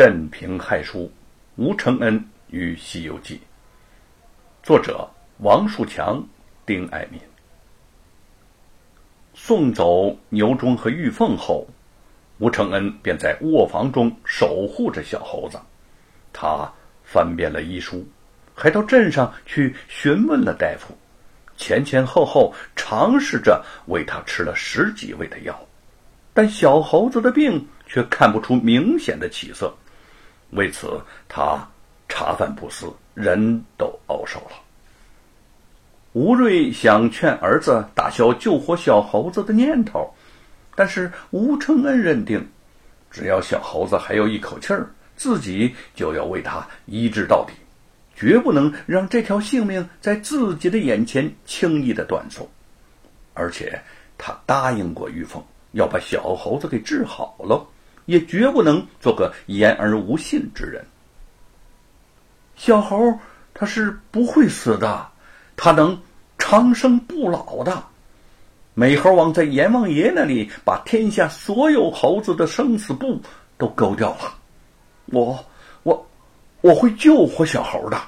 镇平害书，吴承恩与《西游记》，作者王树强、丁爱民。送走牛忠和玉凤后，吴承恩便在卧房中守护着小猴子。他翻遍了医书，还到镇上去询问了大夫，前前后后尝试着为他吃了十几味的药，但小猴子的病却看不出明显的起色。为此，他茶饭不思，人都熬瘦了。吴瑞想劝儿子打消救活小猴子的念头，但是吴承恩认定，只要小猴子还有一口气儿，自己就要为他医治到底，绝不能让这条性命在自己的眼前轻易的断送。而且，他答应过玉凤，要把小猴子给治好了，也绝不能做个言而无信之人。小猴他是不会死的。他能长生不老的。美猴王在阎王爷那里把天下所有猴子的生死簿都勾掉了。我，我，我会救活小猴的。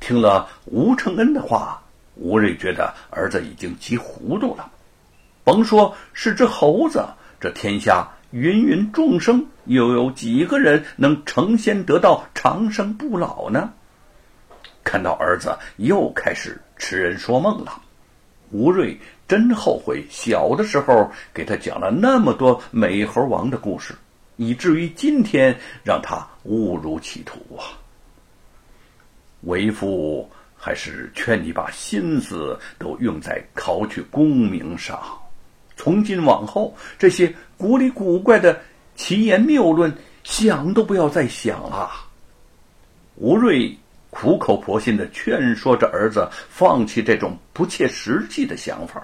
听了吴承恩的话，吴瑞觉得儿子已经急糊涂了。甭说是只猴子，这天下芸芸众生，又有几个人能成仙得道、长生不老呢？看到儿子又开始痴人说梦了，吴瑞真后悔小的时候给他讲了那么多美猴王的故事，以至于今天让他误入歧途啊！为父还是劝你把心思都用在考取功名上，从今往后这些古里古怪的奇言谬论，想都不要再想了。吴瑞。苦口婆心的劝说着儿子放弃这种不切实际的想法。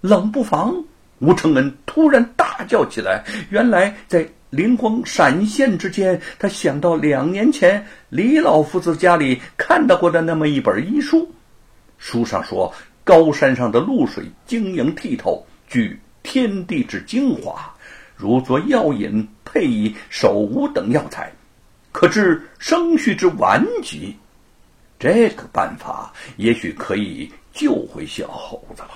冷不防，吴承恩突然大叫起来。原来，在灵光闪现之间，他想到两年前李老夫子家里看到过的那么一本医书，书上说高山上的露水晶莹剔透，具天地之精华，如作药引，配以手无等药材。可治生虚之顽疾，这个办法也许可以救回小猴子了。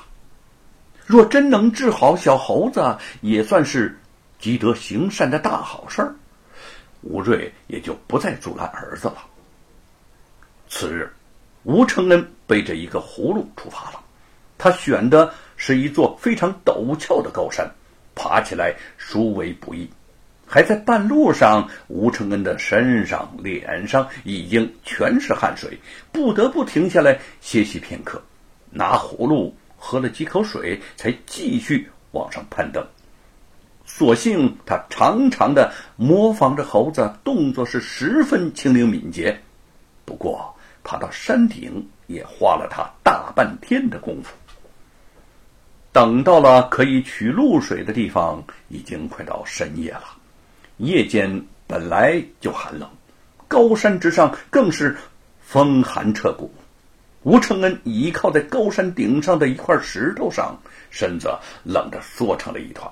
若真能治好小猴子，也算是积德行善的大好事儿。吴瑞也就不再阻拦儿子了。次日，吴承恩背着一个葫芦出发了。他选的是一座非常陡峭的高山，爬起来殊为不易。还在半路上，吴承恩的身上、脸上已经全是汗水，不得不停下来歇息片刻，拿葫芦喝了几口水，才继续往上攀登。所幸他常常的模仿着猴子，动作是十分轻灵敏捷。不过爬到山顶也花了他大半天的功夫。等到了可以取露水的地方，已经快到深夜了。夜间本来就寒冷，高山之上更是风寒彻骨。吴承恩倚靠在高山顶上的一块石头上，身子冷得缩成了一团。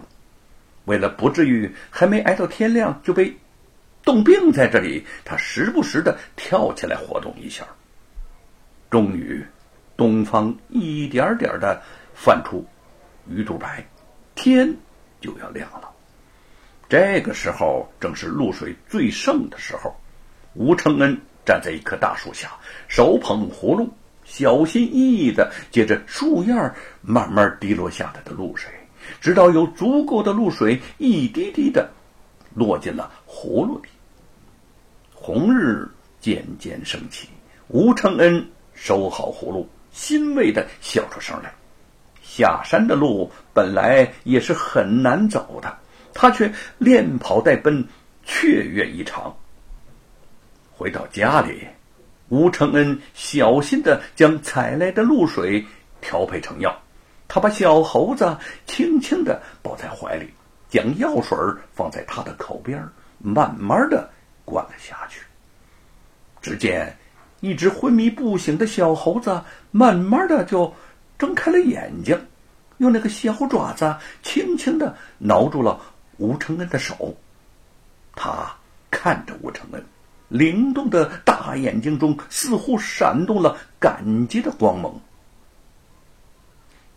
为了不至于还没挨到天亮就被冻病在这里，他时不时的跳起来活动一下。终于，东方一点点的泛出鱼肚白，天就要亮了。这个时候正是露水最盛的时候，吴承恩站在一棵大树下，手捧葫芦，小心翼翼的接着树叶慢慢滴落下来的露水，直到有足够的露水一滴滴的落进了葫芦里。红日渐渐升起，吴承恩收好葫芦，欣慰的笑出声来。下山的路本来也是很难走的。他却连跑带奔，雀跃异常。回到家里，吴承恩小心的将采来的露水调配成药。他把小猴子轻轻的抱在怀里，将药水放在他的口边，慢慢的灌了下去。只见一只昏迷不醒的小猴子，慢慢的就睁开了眼睛，用那个小爪子轻轻的挠住了。吴承恩的手，他看着吴承恩，灵动的大眼睛中似乎闪动了感激的光芒。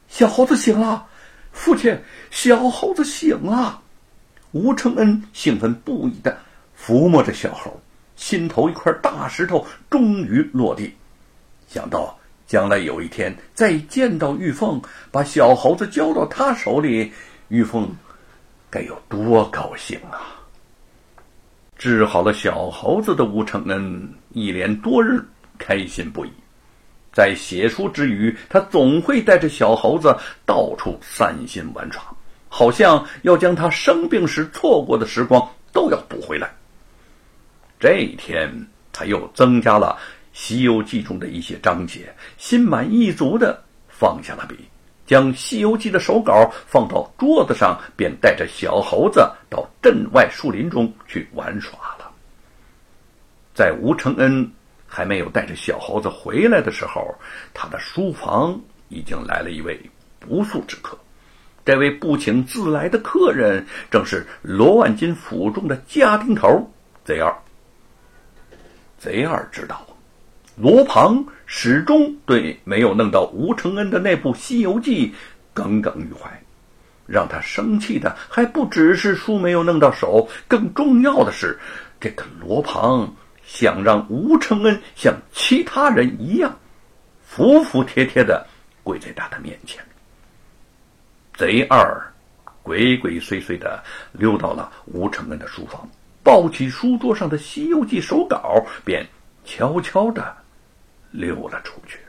小猴子醒了，父亲，小猴子醒了！吴承恩兴奋不已的抚摸着小猴，心头一块大石头终于落地。想到将来有一天再见到玉凤，把小猴子交到他手里，玉凤该有多高兴啊！治好了小猴子的吴承恩一连多日开心不已。在写书之余，他总会带着小猴子到处散心玩耍，好像要将他生病时错过的时光都要补回来。这一天，他又增加了《西游记》中的一些章节，心满意足的放下了笔，将《西游记》的手稿放到桌子上，便带着小猴子到镇外树林中去玩耍了。在吴承恩。还没有带着小猴子回来的时候，他的书房已经来了一位不速之客。这位不请自来的客人，正是罗万金府中的家丁头贼二。贼二知道，罗庞始终对没有弄到吴承恩的那部《西游记》耿耿于怀，让他生气的还不只是书没有弄到手，更重要的是，这个罗庞。想让吴承恩像其他人一样，服服帖帖的跪在他的面前。贼二鬼鬼祟祟的溜到了吴承恩的书房，抱起书桌上的《西游记》手稿，便悄悄的溜了出去。